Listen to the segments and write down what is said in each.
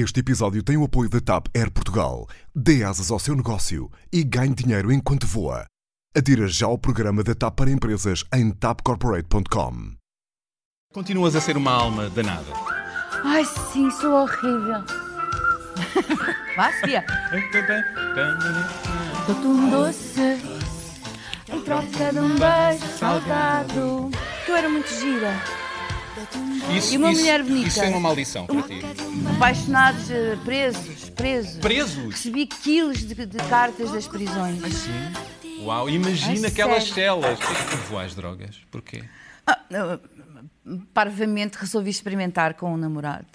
Este episódio tem o apoio da TAP Air Portugal. Dê asas ao seu negócio e ganhe dinheiro enquanto voa. Adira já ao programa da TAP para empresas em tapcorporate.com. Continuas a ser uma alma danada. Ai, sim, sou horrível. Vá, Sofia. Dou-te um doce em troca de um beijo salgado. Tu era muito gira. Isso, E uma isso- mulher bonita? Isso é uma maldição para ti. Apaixonados, eh, presos, presos. Presos? Recebi quilos de, de cartas das prisões. Sim. Uau, imagina A aquelas sério? celas. Porquê que tu voas drogas? Porquê? Ah, não, parvamente resolvi experimentar com um namorado.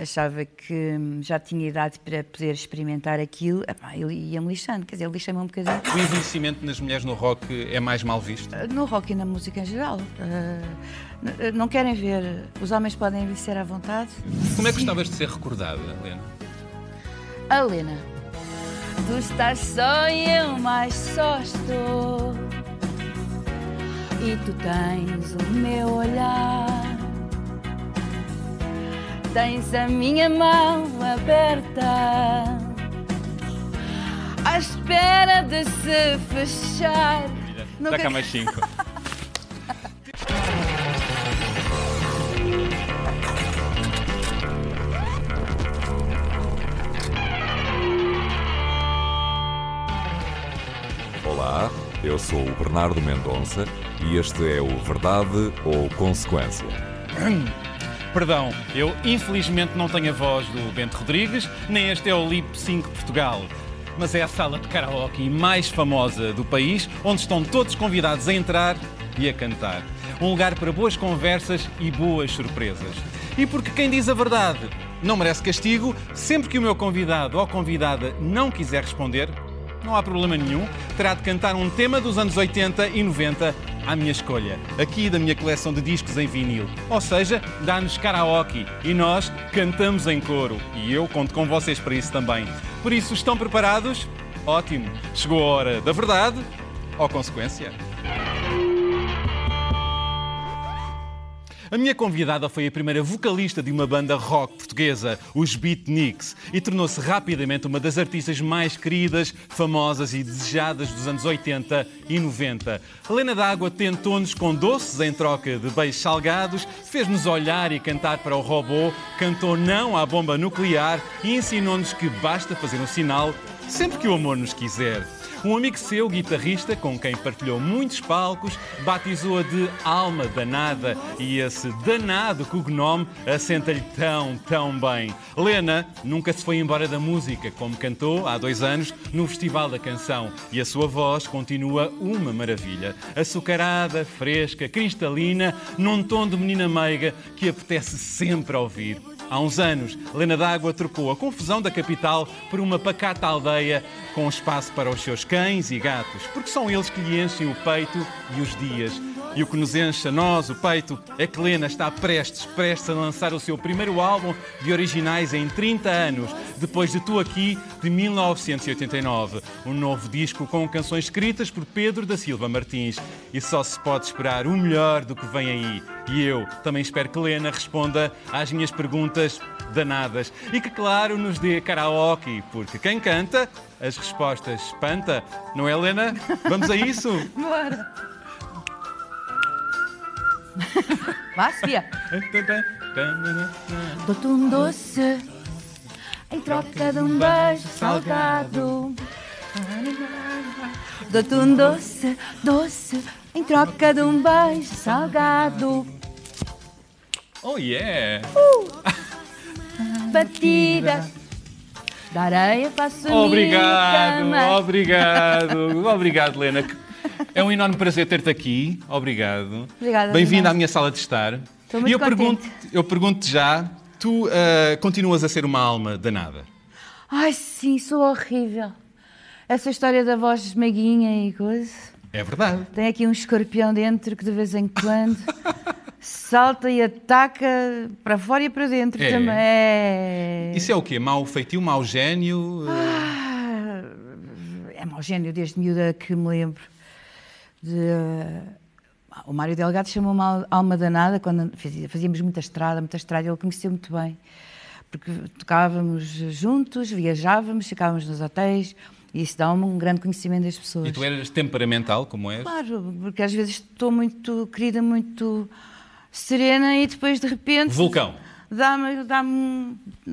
Achava que hum, já tinha idade para poder experimentar aquilo. Ele ia-me lixando, quer dizer, lixa-me um bocadinho. O envelhecimento nas mulheres no rock é mais mal visto? No rock e na música em geral. Ah, n- não querem ver? Os homens podem envelhecer à vontade? Como é que gostavas de ser recordada, Helena? A Lena. Tu estás só e eu mais só estou. E tu tens o meu olhar. Tens a minha mão aberta. À espera de se fechar. Dá Nunca- cá mais cinco. Olá, eu sou o Bernardo Mendonça e este é o Verdade ou Consequência. Perdão, eu infelizmente não tenho a voz do Bento Rodrigues, nem este é o Lip Sync Portugal. Mas é a sala de karaoke mais famosa do país, onde estão todos convidados a entrar e a cantar. Um lugar para boas conversas e boas surpresas. E porque quem diz a verdade não merece castigo, sempre que o meu convidado ou convidada não quiser responder, não há problema nenhum, terá de cantar um tema dos anos 80 e 90 à minha escolha, aqui da minha coleção de discos em vinil. Ou seja, dá-nos karaoke e nós cantamos em coro. E eu conto com vocês para isso também. Por isso, estão preparados? Ótimo! Chegou a hora da verdade ou consequência? A minha convidada foi a primeira vocalista de uma banda rock portuguesa, os Beatniks, e tornou-se rapidamente uma das artistas mais queridas, famosas e desejadas dos anos 80 e 90. Helena D'Água tentou-nos com doces em troca de beijos salgados, fez-nos olhar e cantar para o robô, cantou não à bomba nuclear e ensinou-nos que basta fazer um sinal sempre que o amor nos quiser. Um amigo seu, guitarrista, com quem partilhou muitos palcos, batizou-a de Alma Danada e esse danado cognome assenta-lhe tão, tão bem. Lena nunca se foi embora da música, como cantou há dois anos no Festival da Canção, e a sua voz continua uma maravilha. Açucarada, fresca, cristalina, num tom de menina meiga que apetece sempre ouvir. Há uns anos, Lena D'Água trocou a confusão da capital por uma pacata aldeia com espaço para os seus cães e gatos, porque são eles que lhe enchem o peito e os dias. E o que nos enche a nós o peito é que Lena está prestes, prestes a lançar o seu primeiro álbum de originais em 30 anos, depois de Tu Aqui, de 1989. Um novo disco com canções escritas por Pedro da Silva Martins. E só se pode esperar o melhor do que vem aí. E eu também espero que Lena responda às minhas perguntas danadas. E que, claro, nos dê karaoke, porque quem canta, as respostas espanta. Não é, Lena? Vamos a isso? Bora. Vá, Sofia. Dou-te um doce em troca de um beijo salgado. Dou-te um doce, doce em troca de um beijo salgado. Oh, yeah! Batida da areia faço Obrigado, cama. obrigado, obrigado, Lena. É um enorme prazer ter-te aqui. Obrigado. Obrigada, Bem-vinda Bernardo. à minha sala de estar. Estou muito e eu contente. pergunto, eu pergunto já, tu ah, continuas a ser uma alma danada? Ai, sim, sou horrível. Essa história da voz meiguinha e coisa. É verdade. Tem aqui um escorpião dentro que de vez em quando salta e ataca para fora e para dentro É. também. É, Isso é o quê? Mau feitio, mau gênio? Ah, é mau gênio desde miúda que me lembro. De, o Mário Delgado chamou-me al- alma danada quando fazíamos muita estrada, muita estrada, ele conheceu muito bem. porque tocávamos juntos, viajávamos, ficávamos nos hotéis. E isso dá um grande conhecimento das pessoas. E tu eras temperamental, como és? Claro, porque às vezes estou muito querida, muito serena e depois de repente. Vulcão. Dá-me. Dá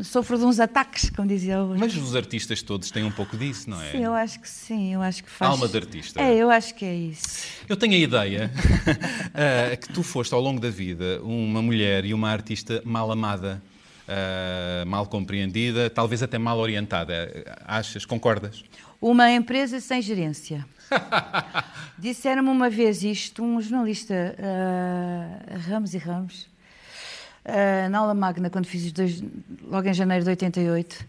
sofro de uns ataques, como dizia hoje. Mas os artistas todos têm um pouco disso, não é? Sim, eu acho que sim, eu acho que faz. Alma de artista. É, eu acho que é isso. Eu tenho a ideia uh, que tu foste ao longo da vida uma mulher e uma artista mal amada. Uh, mal compreendida, talvez até mal orientada. Achas? Concordas? Uma empresa sem gerência. Disseram-me uma vez isto, um jornalista, uh, Ramos e Ramos, uh, na aula magna, quando fiz dois, logo em janeiro de 88,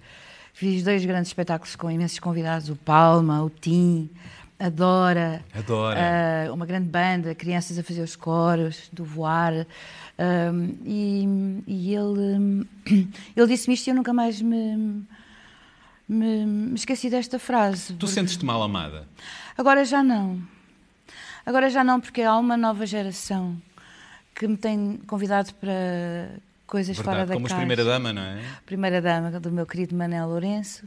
fiz dois grandes espetáculos com imensos convidados, o Palma, o Tim, a Dora, Adora. Uh, uma grande banda, crianças a fazer os coros, do voar. Um, e, e, ele, ele disse-me isto e eu nunca mais me, me, me esqueci desta frase. Tu sentes-te mal amada? Agora já não. Agora já não, porque há uma nova geração que me tem convidado para coisas Verdade, fora da como caixa. Como primeira-dama, não é? Primeira-dama do meu querido Manel Lourenço.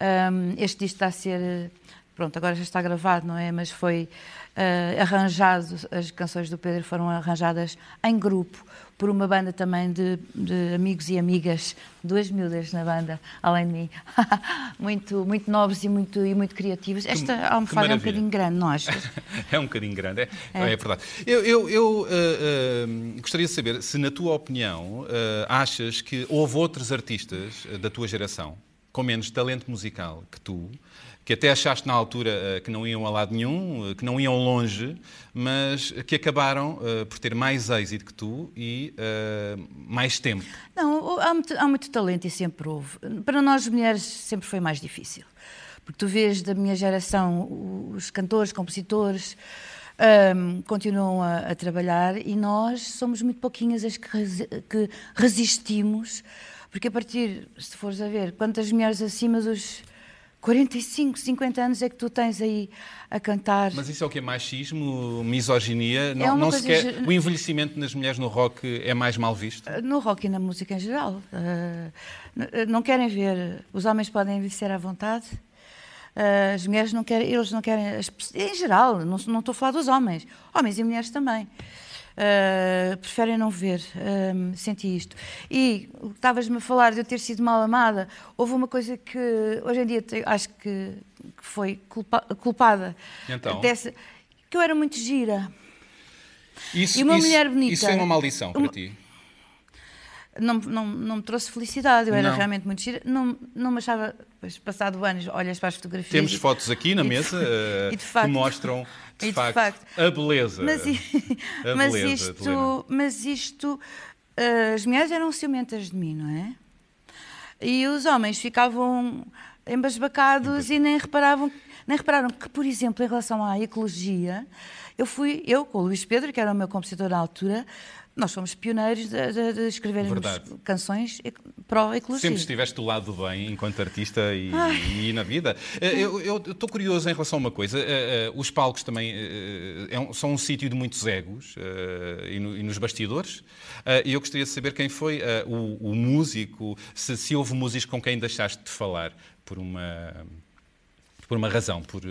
Um, este disco está a ser... Pronto, agora já está gravado, não é? Mas foi uh, arranjado, as canções do Pedro foram arranjadas em grupo por uma banda também de, de amigos e amigas, duas miúdas na banda, além de mim, muito, muito nobres e muito, e muito criativas. Esta almofada é um bocadinho grande, não achas? é um bocadinho grande, é, é. é verdade. Eu, eu, eu uh, uh, gostaria de saber se, na tua opinião, achas que houve outros artistas da tua geração com menos talento musical que tu, que até achaste na altura uh, que não iam a lado nenhum, uh, que não iam longe, mas que acabaram uh, por ter mais êxito que tu e mais tempo. Não, há muito, há muito, talento e sempre houve. Para nós mulheres sempre foi mais difícil. Porque tu vês da minha geração os cantores, compositores. Um, continuam a, a, trabalhar e nós somos muito pouquinhas as que, resi que resistimos, porque a partir, se fores a ver, quantas mulheres acima dos 45, 50 anos é que tu tens aí a cantar. Mas isso é o que é machismo, misoginia? É não, não se quer... O envelhecimento nas mulheres no rock é mais mal visto? No rock e na música em geral. Uh, não querem ver. Os homens podem envelhecer à vontade. Uh, as mulheres não querem, eles não querem, em geral, não, não estou a falar dos homens, homens e mulheres também. Uh, preferem não ver. Uh, senti isto. E estavas-me a falar de eu ter sido mal amada. Houve uma coisa que hoje em dia acho que, que foi culpa, culpada então? dessa. Que eu era muito gira. Isso, e uma isso, mulher bonita. Isso foi uma maldição para uma, ti? Não, não, não me trouxe felicidade, eu era não. realmente muito gira. Não, não me achava, pois, passado anos, olhas para as fotografias. Temos e, fotos aqui na mesa e de facto, que mostram de, de facto, facto, a beleza. Mas, a mas beleza isto, mas isto uh, as mulheres eram ciumentas de mim, não é? E os homens ficavam embasbacados e nem reparavam, nem repararam que, por exemplo, em relação à ecologia, eu fui, eu com o Luís Pedro, que era o meu compositor na altura, nós fomos pioneiros de, de, de escrevermos canções pró-ecologia. Sempre estiveste do lado do bem enquanto artista e, e na vida. Eh, eu estou curioso em relação a uma coisa. Uh, uh, os palcos também é são um sítio de muitos egos e, no, e, nos bastidores. E eu gostaria de saber quem foi o, o, músico, se, se houve músicos com quem deixaste de falar por uma, por uma razão, por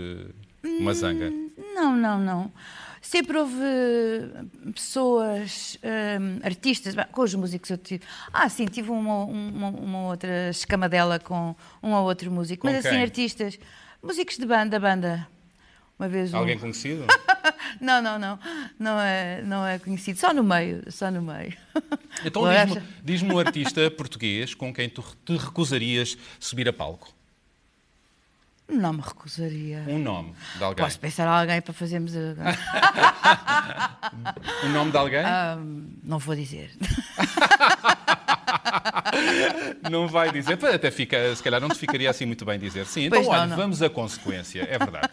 uma zanga. Hum, não, não, não. Sempre houve pessoas, um, artistas, com os músicos eu tive. Ah, sim, tive uma, uma, uma outra escamadela com um ou outro músico. Com Mas quem? assim, artistas, músicos de banda, banda. Uma vez um... Alguém conhecido? não, não, não. Não é, não é conhecido. Só no meio, só no meio. Então diz-me diz um artista português com quem tu te recusarias subir a palco. Não me recusaria. Um nome de alguém. Posso pensar alguém para fazermos. um nome de alguém? Um, não vou dizer. não vai dizer. Até fica, se calhar não te ficaria assim muito bem dizer. Sim, então pois olha, não, não. vamos à consequência. É verdade.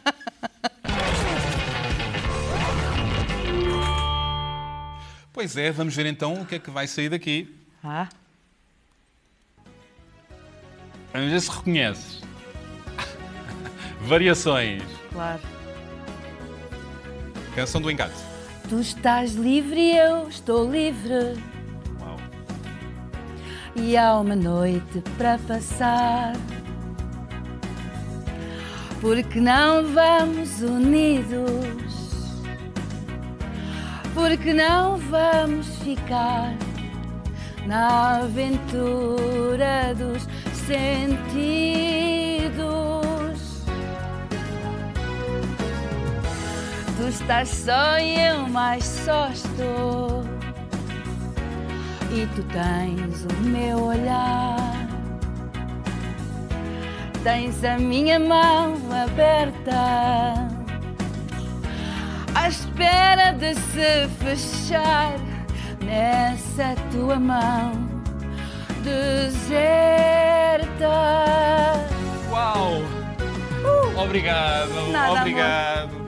Pois é, vamos ver então o que é que vai sair daqui. Ah. Vamos ver se reconheces. Variações. Claro. Canção do engate. Tu estás livre e eu estou livre. Uau. e há uma noite para passar. Porque não vamos unidos? Porque não vamos ficar na aventura dos sentidos? Tu estás só e eu mais só estou. E tu tens o meu olhar. Tens a minha mão aberta, à espera de se fechar nessa tua mão deserta. Uau! Obrigado, Nada, obrigado.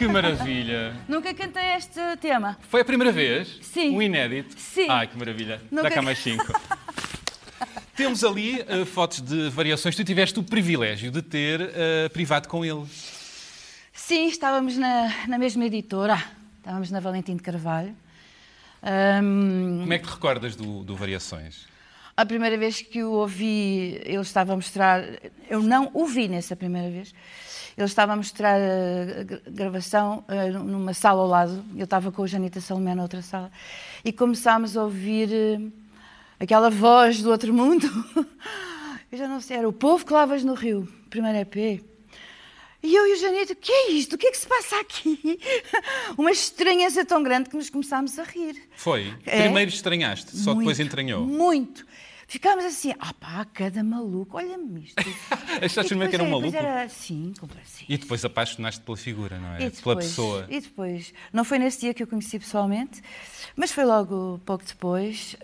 Que maravilha. Nunca cantei este tema. Foi a primeira vez? Sim. Um inédito? Sim. Ai, que maravilha. Nunca- Dá cá mais cinco. Temos ali eh, fotos de variações. Tu tiveste o privilégio de ter eh, privado com ele. Sim, estávamos na, na mesma editora. Estávamos na Valentim de Carvalho. Ahm, Como é que te recordas do, do Variações? A primeira vez que o ouvi, ele estava a mostrar. Eu não o vi nessa primeira vez. Ele estava a mostrar a gra- gravação eh, numa sala ao lado. Eu estava com o Janita Salomé na outra sala. E começámos a ouvir eh, aquela voz do outro mundo. Eu já não sei, era o povo que lavas no rio, primeiro EP. E eu e o Janito, o que é isto? O que é que se passa aqui? Uma estranheza tão grande que nos começámos a rir. Foi? É? Primeiro estranhaste, só depois Muito, entranhou. Muito. Ficámos assim, ah pá, cada maluco, olha-me isto. Achaste primeiro que era um depois maluco? Era, sim, completamente. E depois apaixonaste pela figura, não é? E Pela depois- pessoa. E depois, não foi nesse dia que eu conheci pessoalmente, mas foi logo pouco depois,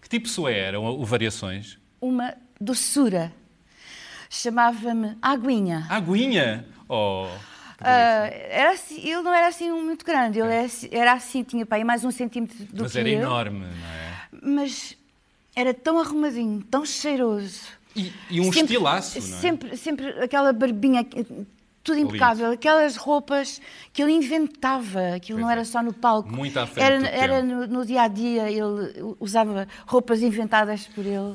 Que tipo de pessoa era o Variações? uma doçura. Chamava-me Aguinha. Aguinha? Oh, delícia. era assim, ele não era assim muito grande, ele era, assim- era assim, tinha aí mais um centímetro do Mas que era eu, enorme, não é? mas era tão arrumadinho, tão cheiroso. E, e um Sempre- estilaço, não é? Sempre, sempre aquela barbinha, tudo impecável, aquelas roupas que ele inventava, aquilo Pois não é. era só no palco. Muito à frente Era, era no, no dia a dia, ele usava roupas inventadas por ele.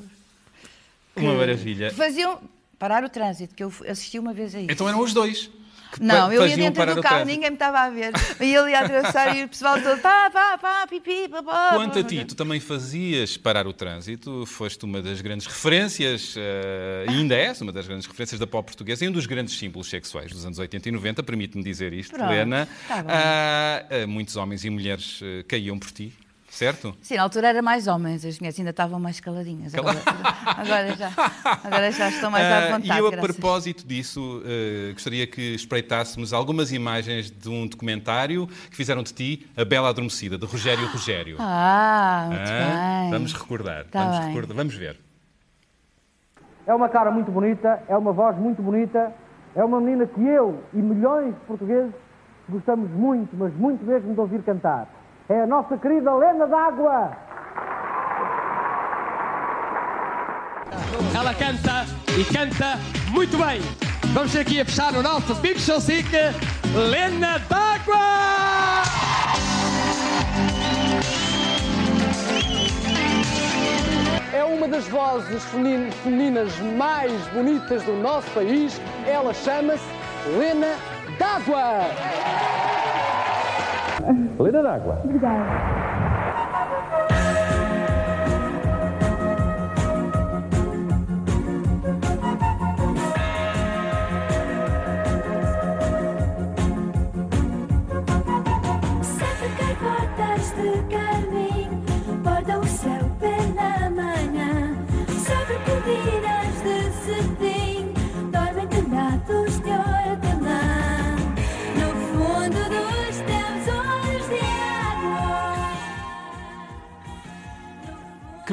Uma maravilha. faziam parar o trânsito, que eu assisti uma vez a isso. Então eram os dois. Não, eu ia dentro do carro, ninguém me estava a ver. E ele ia atravessar e o pessoal todo pá, pá, pá, pipi, pá, pá. Quanto a ti, tu também fazias parar o trânsito, foste uma das grandes referências, eh, ainda és uma das grandes referências da pop portuguesa e um dos grandes símbolos sexuais dos anos 80 e 90, permite-me dizer isto, Pronto, Helena. tá ah, muitos homens e mulheres eh, caíam por ti, certo? Sim, na altura era mais homens, as mulheres ainda estavam mais caladinhas. Agora, agora, já, agora já estão mais à Ah, vontade. e eu, a graças. propósito disso, eh, gostaria que espreitássemos algumas imagens de um documentário que fizeram de ti A Bela Adormecida, de Rogério Rogério. Ah, muito Ah, bem. Vamos recordar, Tá vamos bem. recordar, vamos ver. É uma cara muito bonita, é uma voz muito bonita, é uma menina que eu e milhões de portugueses gostamos muito, mas muito mesmo de ouvir cantar. É a nossa querida Lena d'Água. Ela canta e canta muito bem. Vamos aqui a fechar o nosso Big Show Sick, Lena d'Água! É uma das vozes femini- femininas mais bonitas do nosso país. Ela chama-se Lena d'Água. Lena d'Água. Sete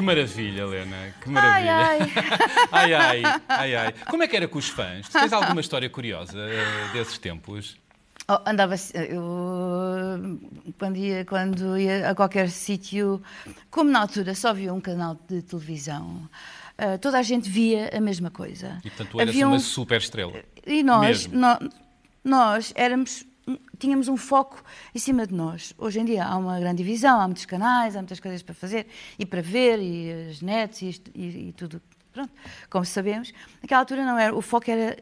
maravilha, Helena, que Ai, maravilha. ai. ai, ai, ai, ai. Como é que era com os fãs? Tu tens alguma história curiosa eh, desses tempos? Oh, andava assim, eu quando ia, quando ia a qualquer sítio, como na altura só havia um canal de televisão, ah, toda a gente via a mesma coisa. E portanto tu eras Havia uma um- super estrela. E nós, Mesmo. nó- nós éramos tínhamos um foco em cima de nós. Hoje em dia há uma grande divisão, há muitos canais, há muitas coisas para fazer e para ver, e as nets e, isto- e- e tudo. Pronto, como sabemos. Naquela altura não era, o foco era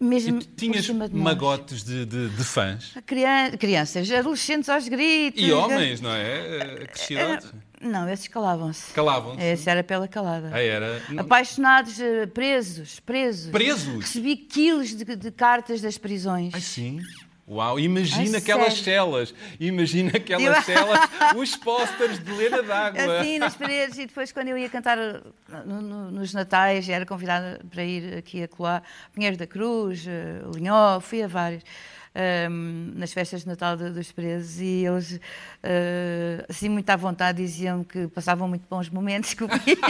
mesmo E tinhas cima de nós. magotes de, de- de fãs. Crian- crianças, adolescentes aos gritos. E homens, não é? Crescidos. Não, esses calavam-se. Calavam-se. Esse era pela calada. Ah, era. Apaixonados, eh, presos, presos. Presos? Recebi quilos de, de cartas das prisões. Ai, sim. Uau, imagina Ai, aquelas sério? celas. Imagina aquelas celas, os pósteres de Lena d'Água. Assim, nas paredes, e depois quando eu ia cantar no- no- nos Natais, era convidada para ir aqui a colar Pinheiros da Cruz, eh, Linhó, fui a vários. ehm, nas festas de Natal dos presos e eles, eh, assim, muito à vontade, diziam que passavam muito bons momentos comigo.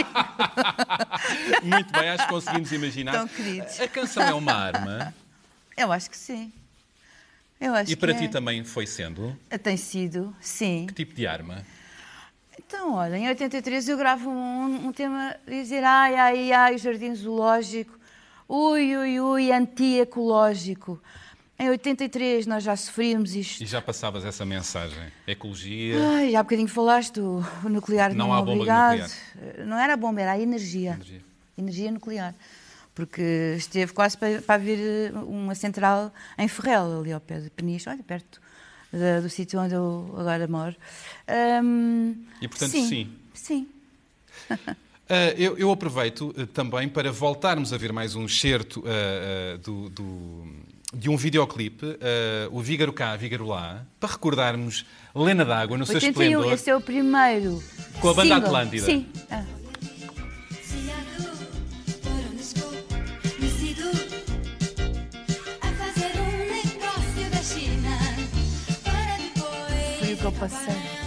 Muito bem, acho que conseguimos imaginar. Tão queridos. A canção é uma arma Eu acho que sim. Eu acho e para ti é. também foi sendo. Tem sido, sim. Que tipo de arma? Então, olha, em 83 eu gravo um, um tema dizer ai, ai, ai, o jardim zoológico, ui, ui, ui, anti-ecológico. Em 83 nós já sofríamos isto. E já passavas essa mensagem. Ecologia. Ai, há bocadinho falaste, o, o nuclear Não não, há bomba obrigado. Não era bomba, era a energia. Energia. Energia nuclear. Porque esteve quase para, para vir eh, uma central em Ferrel, ali ao pé de Peniche, olha, perto da- do sítio onde eu agora moro. Ahm, E, portanto, sim. Sim. Ah, eu, eu aproveito eh, também para voltarmos a ver mais um excerto ah, do, do- de um videoclipe, o Vígaro cá, Vígaro lá, para recordarmos Lena d'Água no seu 81, esplendor. esse é o primeiro. Com a banda single. Atlântida. Sim. Ah. Depois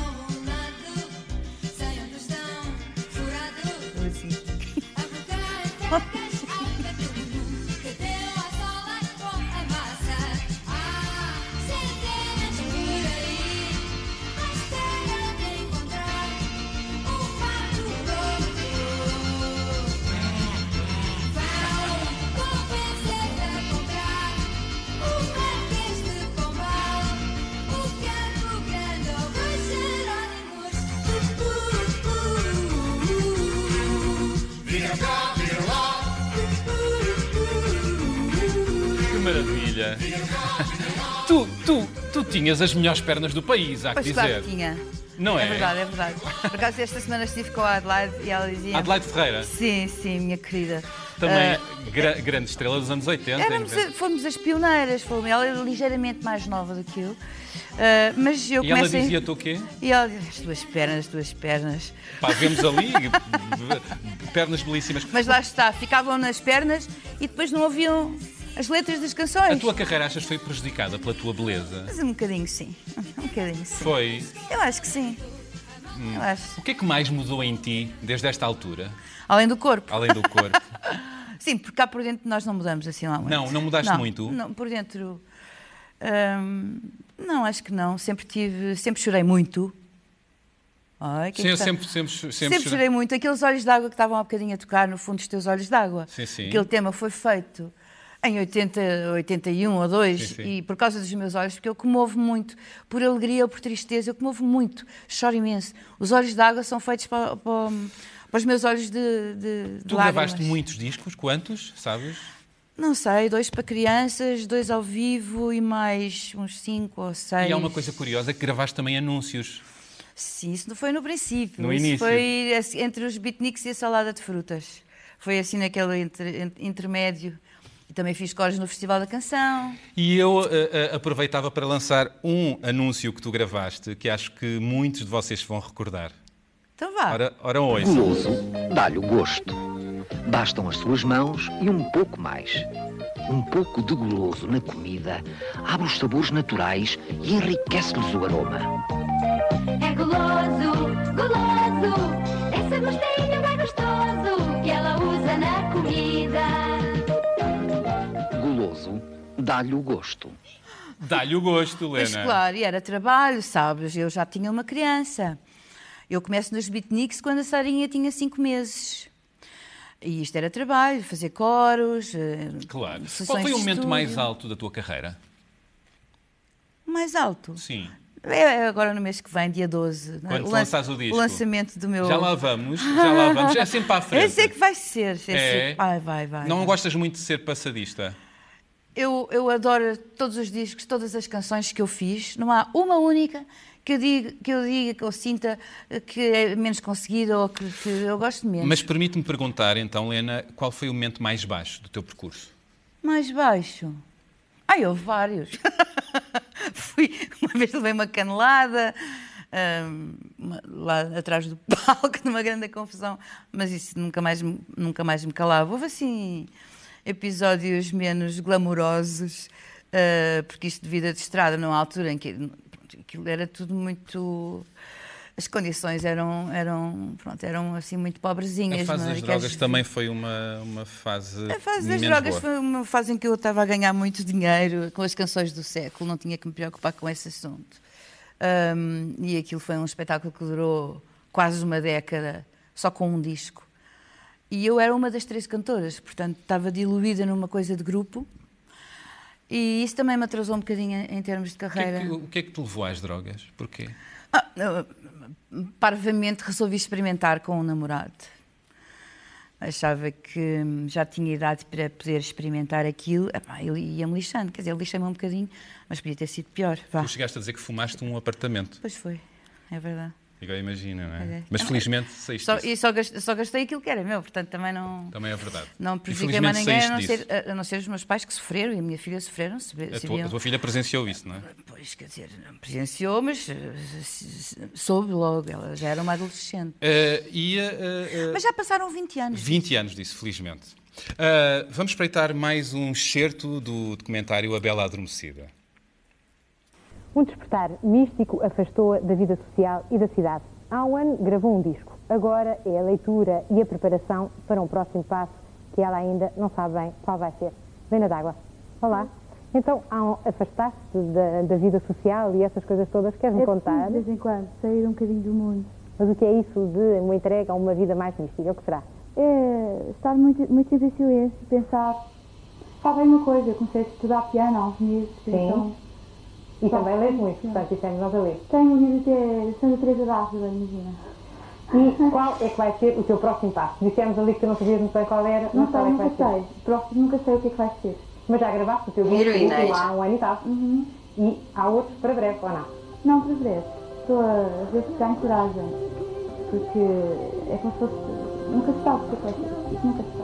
tinhas as melhores pernas do país, há que Pois dizer. claro que tinha. Não é? É verdade, é verdade. Por acaso, esta semana estive com a Adelaide e ela dizia. Adelaide Ferreira, Sim, sim, minha querida. também Ah, gra- grande estrela dos anos 80. e éramos 90. a- fomos as pioneiras, fomos. Ela era ligeiramente mais nova do que eu. Ah, mas eu E ela dizia-te o quê? E ela dizia, as tuas pernas, as tuas pernas. Pá, vemos ali pernas belíssimas. Mas lá está, ficavam nas pernas e depois não ouviam as letras das canções. A tua carreira achas foi prejudicada pela tua beleza? Mas um bocadinho sim. Um bocadinho sim. Foi. Eu acho que sim. Hum. Eu acho. O que é que mais mudou em ti desde esta altura? Além do corpo. Além do corpo. Sim, porque cá por dentro nós não mudamos assim lá muito. Não, não mudaste Não, muito? Não, por dentro. hum, não, acho que não. Sempre tive. Sempre chorei muito. Ai, que Sim, eu está- sempre, sempre, sempre, Sempre, chorei muito. Aqueles olhos d'água que estavam há bocadinho a tocar no fundo dos teus olhos d'água. Sim, sim. Aquele tema foi feito em 80, 81 ou 2 Sim, sim. e por causa dos meus olhos, porque eu comovo muito, por alegria ou por tristeza, eu comovo muito, choro imenso. Os olhos d'água são feitos para, para, para os meus olhos de, de, de Tu lágrimas. gravaste muitos discos, quantos, sabes? Não sei, dois para crianças, dois ao vivo e mais uns cinco ou seis. E há uma coisa curiosa que gravaste também anúncios. Sim, isso não foi no princípio. No isso início. foi entre os beatniks e a salada de frutas. Foi assim naquele en- intermédio. E também fiz cores no Festival da Canção. E eu eh, eh, aproveitava para lançar um anúncio que tu gravaste, que acho que muitos de vocês vão recordar. Então vá. Ora, ora hoje. Guloso dá-lhe o gosto. Bastam as suas mãos e um pouco mais. Um pouco de guloso na comida abre os sabores naturais e enriquece-lhes o aroma. É guloso, guloso, esse gostinho é gostoso dá-lhe o gosto. Dá-lhe o gosto, Lena. claro, e era trabalho, sabes? Eu já tinha uma criança. Eu começo nos beatniks quando a Sarinha tinha cinco meses. E isto era trabalho, fazer coros. eh, Claro. Qual foi o momento mais alto da tua carreira? O Mais alto? Sim. É agora no mês que vem, dia 12. não é? Quando lan- lançares o disco. lançamento do meu. Já lá vamos, já lá vamos. É sempre para a frente. Eu sei que vai ser. É É? sempre- Vai, vai, vai. Não vai. gostas muito de ser passadista? Eu, eu adoro todos os discos, todas as canções que eu fiz. Não há uma única que eu diga, que eu, diga, que eu sinta que é menos conseguida ou que, que eu gosto menos. Mas permite-me perguntar, então, Lena, qual foi o momento mais baixo do teu percurso? Mais baixo? Ai, houve vários. Fui, uma vez levei uma canelada uma- lá atrás do palco, numa grande confusão, mas isso nunca mais, nunca mais me calava. Houve assim episódios menos glamourosos, ah, porque isto de vida de estrada, numa altura em que pronto, aquilo era tudo muito. As condições eram, eram, pronto, eram assim muito pobrezinhas. A fase é? das drogas também foi uma, uma fase. a fase das drogas boa. foi uma fase em que eu estava a ganhar muito dinheiro com as canções do século, não tinha que me preocupar com esse assunto. Ahm, e aquilo foi um espetáculo que durou quase uma década, só com um disco. E eu era uma das três cantoras, portanto estava diluída numa coisa de grupo. E isso também me atrasou um bocadinho em termos de O que, é carreira. que, o que é que te levou às drogas? Porquê? Ah, parvamente resolvi experimentar com um namorado. Achava que hum, já tinha idade para poder experimentar aquilo. Ele ia-me lixando, quer dizer, lixei-me um bocadinho, mas podia ter sido pior. Vá. Tu chegaste a dizer que fumaste um apartamento. Pois foi, é verdade. Agora imagina, não é? é. Mas felizmente saíste Só, disso. e só gastei, só gastei aquilo que era meu, portanto também não, Também é verdade. não prejudiquei mais ninguém, a não, ser, a, a não ser os meus pais que sofreram e a minha filha sofreram. Se, A se tua, viam- a tua filha presenciou isso, não é? Pois, quer dizer, não presenciou, mas eh, soube logo, ela já era uma adolescente. Eh, e eh, eh, Mas já passaram 20 anos. 20 anos disso, felizmente. Vamos espreitar mais um excerto do documentário A Bela Adormecida. Um despertar místico afastou-a da vida social e da cidade. Há um ano gravou um disco. Agora é a leitura e a preparação para um próximo passo que ela ainda não sabe bem qual vai ser. Vena d'água. Olá. Então, há um afastar-se da, da vida social e essas coisas todas. Queres-me É contar? de vez em quando, sair um bocadinho do mundo. Mas o que é isso de uma entrega a uma vida mais mística? O que será? É estar muito, muito em silêncio, pensar. Sabe uma coisa, comecei a estudar piano há uns meses, Sim. então E também lês muito, portanto, isso é nós a ler. tenho o livro até Santa Teresa d'Ávila, imagina. E qual é que vai ser o teu próximo passo? Dissemos ali que tu não sabias muito bem qual era, Não mas qual sei, é que nunca vai ser? sei. Próximo, nunca sei o que é que vai ser. Mas já gravaste o teu disco já. há um ano e tal. Uhum. E há outros para breve, ou não? Não para breve. Estou a ver se ganho coragem. Porque é como se fosse. Nunca se sabe o que é que vai ser. Isso nunca se sabe.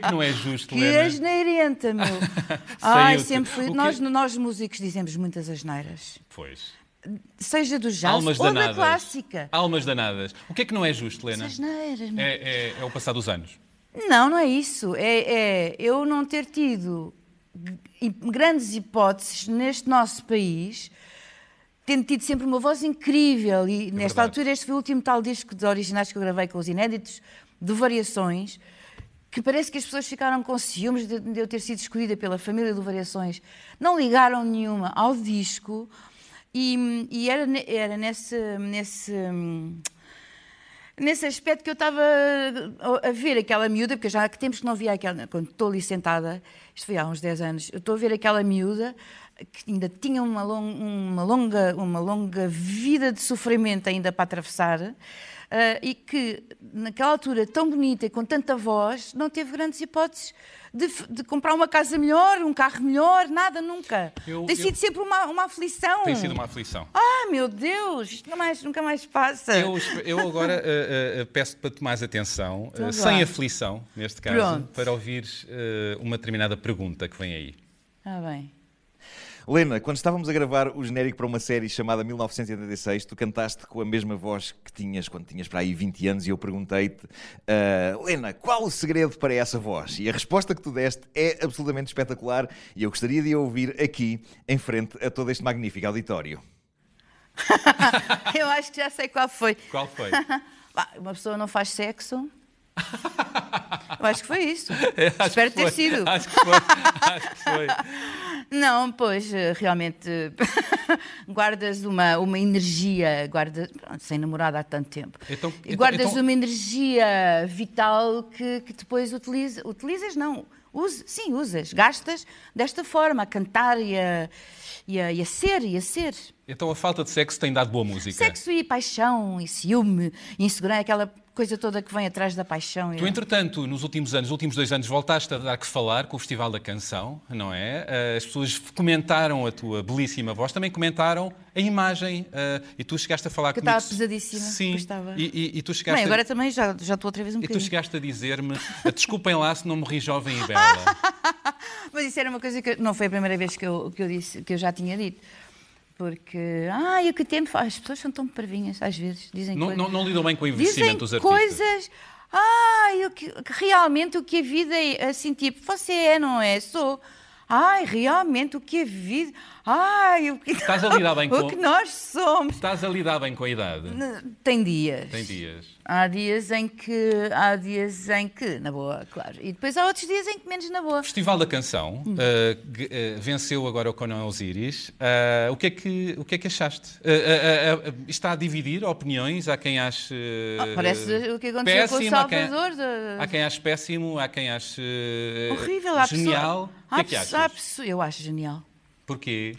Que é que não é justo, Que Lena? asneirenta, meu. Ai, sempre fui. O que- Nós, nós músicos dizemos muitas asneiras. Pois. Seja do jazz Almas ou danadas. da clássica. Almas danadas. O que é que não é justo, Lena? As asneiras, meu. É, é- é o passar dos anos. Não, não é isso. É, é eu não ter tido grandes hipóteses neste nosso país, tendo tido sempre uma voz incrível. E nesta verdade. altura, este foi o último tal disco de originais que eu gravei com os inéditos, de variações, que parece que as pessoas ficaram com ciúmes de, de eu ter sido escolhida pela família do Variações. Não ligaram nenhuma ao disco. E, e era, era nesse, nesse, nesse aspecto que eu estava a- ver aquela miúda, porque já há tempos que não via aquela, quando estou ali sentada, isto foi há uns 10 anos, eu estou a ver aquela miúda que ainda tinha uma, lon- uma longa, uma longa vida de sofrimento ainda para atravessar, ah, e que, naquela altura tão bonita e com tanta voz, não teve grandes hipóteses de, de comprar uma casa melhor, um carro melhor, nada, nunca. Eu- Tem eu- sido sempre uma, uma aflição. Tem sido uma aflição. Ah, meu Deus, isto nunca mais, nunca mais passa. Eu, eu agora uh, uh, uh, peço para tomares atenção, Então uh, sem aflição, neste caso, Pronto. para ouvires uh, uma determinada pergunta que vem aí. Ah, bem. Lena, quando estávamos a gravar o genérico para uma série chamada 1986, tu cantaste com a mesma voz que tinhas quando tinhas para aí 20 anos e eu perguntei-te, ah, Lena, qual o segredo para essa voz? E a resposta que tu deste é absolutamente espetacular e eu gostaria de a ouvir aqui, em frente a todo este magnífico auditório. Eu acho que já sei qual foi. Qual foi? Uma pessoa não faz sexo. Eu acho que foi isso. Acho Espero que ter foi, sido. Acho que foi. Acho que foi. Não, pois, eh, realmente guardas uma, uma energia, guarda, pronto, sem namorada há tanto tempo. Então- E então- guardas então- uma energia vital que, que depois utiliza, utilizas, não, use, sim, usas, gastas desta forma, a cantar e a, e a, e a ser, e a ser. Então a falta de sexo tem dado boa música. Sexo e paixão, e ciúme, e insegurança, aquela coisa toda que vem atrás da paixão. Tu, entretanto, nos últimos anos, nos últimos dois anos, voltaste a dar que falar com o Festival da Canção, não é? Eh, As pessoas comentaram a tua belíssima voz, também comentaram a imagem eh, e tu chegaste a falar Que comigo. estava pesadíssima, Sim. que estava. E, e- e tu chegaste Bem, a- agora também já, já estou outra vez um E tu bocadinho. chegaste a dizer-me, desculpem lá se não morri jovem e bela. Mas isso era uma coisa que não foi a primeira vez que eu, que eu disse, que eu já tinha dito. Porque, ai, o que tempo. As pessoas são tão parvinhas, às vezes, dizem Não, coisas. não, não lidam bem com o Dizem envelhecimento dos artistas. coisas. Ai, o que, que realmente o que a vida é assim, tipo, você é, não é? Sou. Ai, realmente o que a vida. Ai, o que. Estás a lidar bem o com- que nós somos. Estás a lidar bem com a idade? Tem dias. Tem dias. Há dias em que. Há dias em que, na boa, claro. E depois há outros dias em que menos na boa. Festival da Canção Hum. g- eh, venceu agora o Conan Osiris. Eh, o, que é que, o que é que achaste? Eh, eh, eh, está a dividir opiniões? Há quem ache. Ah, parece o que aconteceu com o péssimo, há quem- Salvador. Há quem ache péssimo, há quem ache Horrível. Genial. pessoa- o que é que achas? Eu acho genial. Porquê?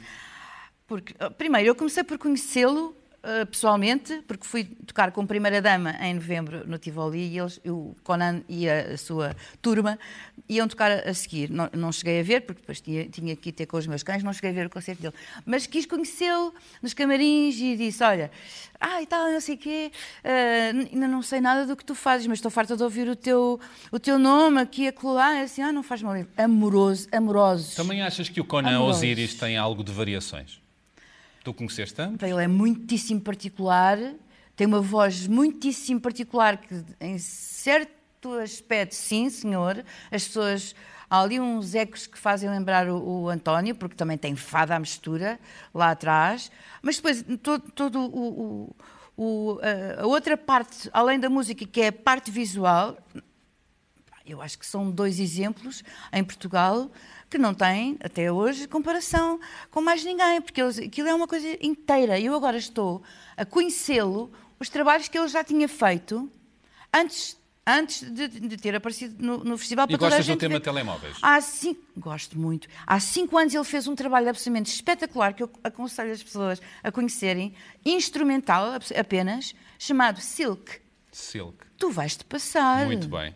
Porque, ah, primeiro, eu comecei por conhecê-lo ah, pessoalmente, porque fui tocar com Primeira Dama em novembro no Tivoli e eles, o Conan e a, a sua turma iam tocar a, a seguir. Não, não cheguei a ver, porque depois tinha, tinha que ir ter com os meus cães, não cheguei a ver o concerto dele. Mas quis conhecê-lo nos camarins e disse: Olha, ah, e tal, não sei o quê, ah, ainda não sei nada do que tu fazes, mas estou farta de ouvir o teu, o teu nome aqui e acolá. Assim, ah, não faz mal. Amoroso, amorosos. Também achas que o Conan Amorosos. Osiris tem algo de variações? Tu conheceste tanto? Ele é muitíssimo particular, tem uma voz muitíssimo particular que, em certo aspecto, sim, senhor, as pessoas. Há ali uns ecos que fazem lembrar o, o António, porque também tem fada à mistura lá atrás, mas depois todo, todo o, o- o- a- outra parte, além da música, que é a parte visual, eu acho que são dois exemplos em Portugal que não têm, até hoje, comparação com mais ninguém, porque eles, aquilo é uma coisa inteira. Eu agora estou a conhecê-lo, os trabalhos que ele já tinha feito antes, antes de, de ter aparecido no, no festival. E para toda a gostas do gente tema ver. telemóveis? Há cinco, gosto muito. Há cinco anos ele fez um trabalho absolutamente espetacular que eu aconselho as pessoas a conhecerem, instrumental apenas, chamado Silk. Silk. Tu vais-te passar. Muito bem.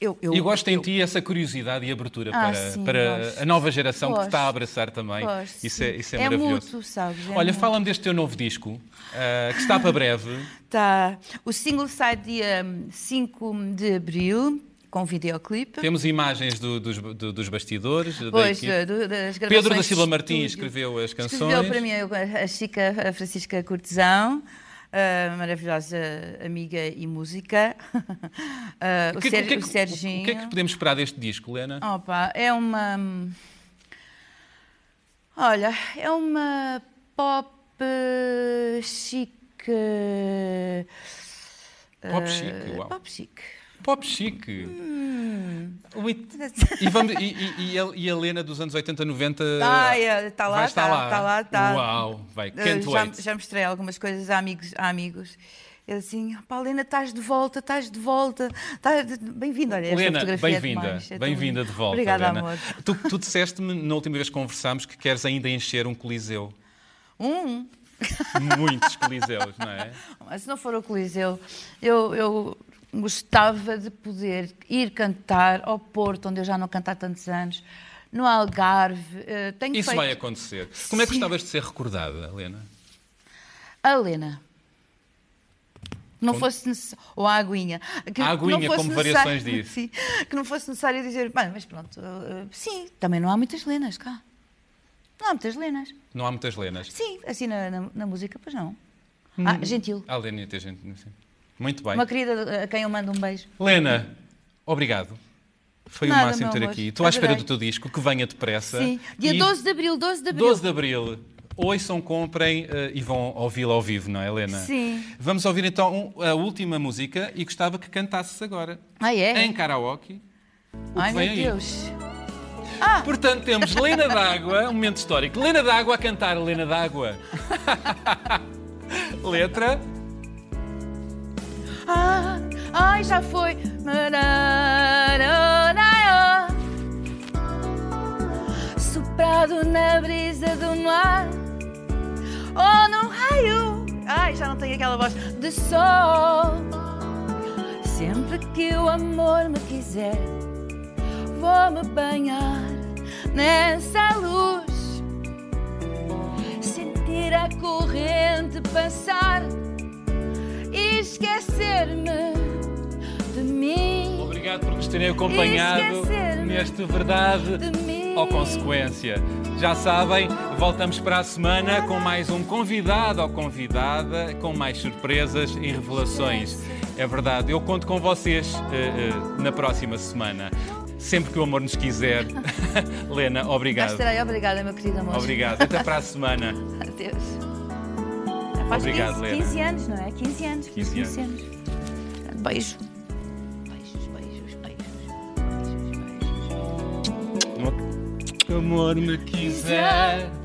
Eu, eu, e gosto em eu- ti essa curiosidade e abertura Ah, para, sim, para a nova geração que está a abraçar também. Gosto, isso é, isso é, É maravilhoso. mútuo, sabes? É Olha, fala-me deste teu novo disco, ah, que está para breve. Tá. O single sai dia hum, 5 de abril, com videoclipe. Temos imagens do- dos, do- dos bastidores. da Pois, equipe. do- das gravações Pedro da Silva Martins escreveu as canções. Escreveu para mim a Chica a Francisca Cortesão, a maravilhosa amiga e música. Ah, o, que- Ser- que é o que- Serginho. O que é que podemos esperar deste disco, Lena? Opa, é uma. Olha, é uma pop eh, chique. Pop chique, uau. Pop chique. Pop chique. Hum. E, vamos, e, e- e Lena dos anos 80, 90 Ah, é, está lá, vai estar está lá. está lá, está. Uau, vai, Eh, can't já, wait. já mostrei algumas coisas a amigos. A amigos. Eu assim, pá, Helena, estás de volta, estás de volta. Estás Bem-vinda, olha, esta Lena, fotografia é bem-vinda, é bem-vinda de volta. Obrigada, Lena. amor. Tu, tu disseste-me na última vez que conversámos que queres ainda encher um coliseu. Um? muitos coliseus, não é? Mas se não for o Coliseu, eu, eu gostava de poder ir cantar ao Porto, onde eu já não canto há tantos anos, no Algarve. eh, tenho Isso feito... vai acontecer. Como é que gostavas de ser recordada, Helena? A Helena. Não Como? fosse necessário. Ou a aguinha. Que A aguinha, como variações disso. Sim, que não fosse necessário dizer. "Bem, mas pronto, eh, sim, também não há muitas Lenas cá. Não há muitas Lenas. Não há muitas Lenas. Sim, assim na, na- na música, pois não. Ah, gentil. A Helena tem gente. sim. Muito bem. Uma querida a quem eu mando um beijo. Helena, obrigado. Foi Nada, máximo meu ter amor. aqui. Estou à espera do teu disco, que venha depressa. Sim. Dia E 12 de abril, 12 de abril. 12 de Abril. Ouçam, comprem eh, e vão ouvi-la ao vivo, não é, Helena? Sim. Vamos ouvir então um- a última música e gostava que cantasses agora. Ah, é? Em karaoke. O Ai, meu aí? Deus. Portanto, temos Lena d'Água, um momento histórico. Lena d'Água a cantar Lena d'Água. Letra. Ah, ai, já foi. Marararará. Soprado na brisa do mar. Oh, num raio. Ai, já não tenho aquela voz de sol. Sempre que o amor me quiser, vou-me banhar nessa luz. Sentir a corrente passar esquecer-me de mim. Obrigado por nos terem acompanhado neste Verdade ou Consequência. Já sabem, voltamos para a semana com mais um convidado ou convidada, com mais surpresas e revelações. É verdade, eu conto com vocês eh, eh, na próxima semana. Sempre que o amor nos quiser. Lena, obrigado. estarei. Obrigada, meu querido amor. Obrigado. Até para a semana. Adeus. Faz Obrigado, 15, Lena. 15 anos, não é? 15 anos. 15 anos. anos. Beijo. Beijos, beijos, beijos. O amor me quiser.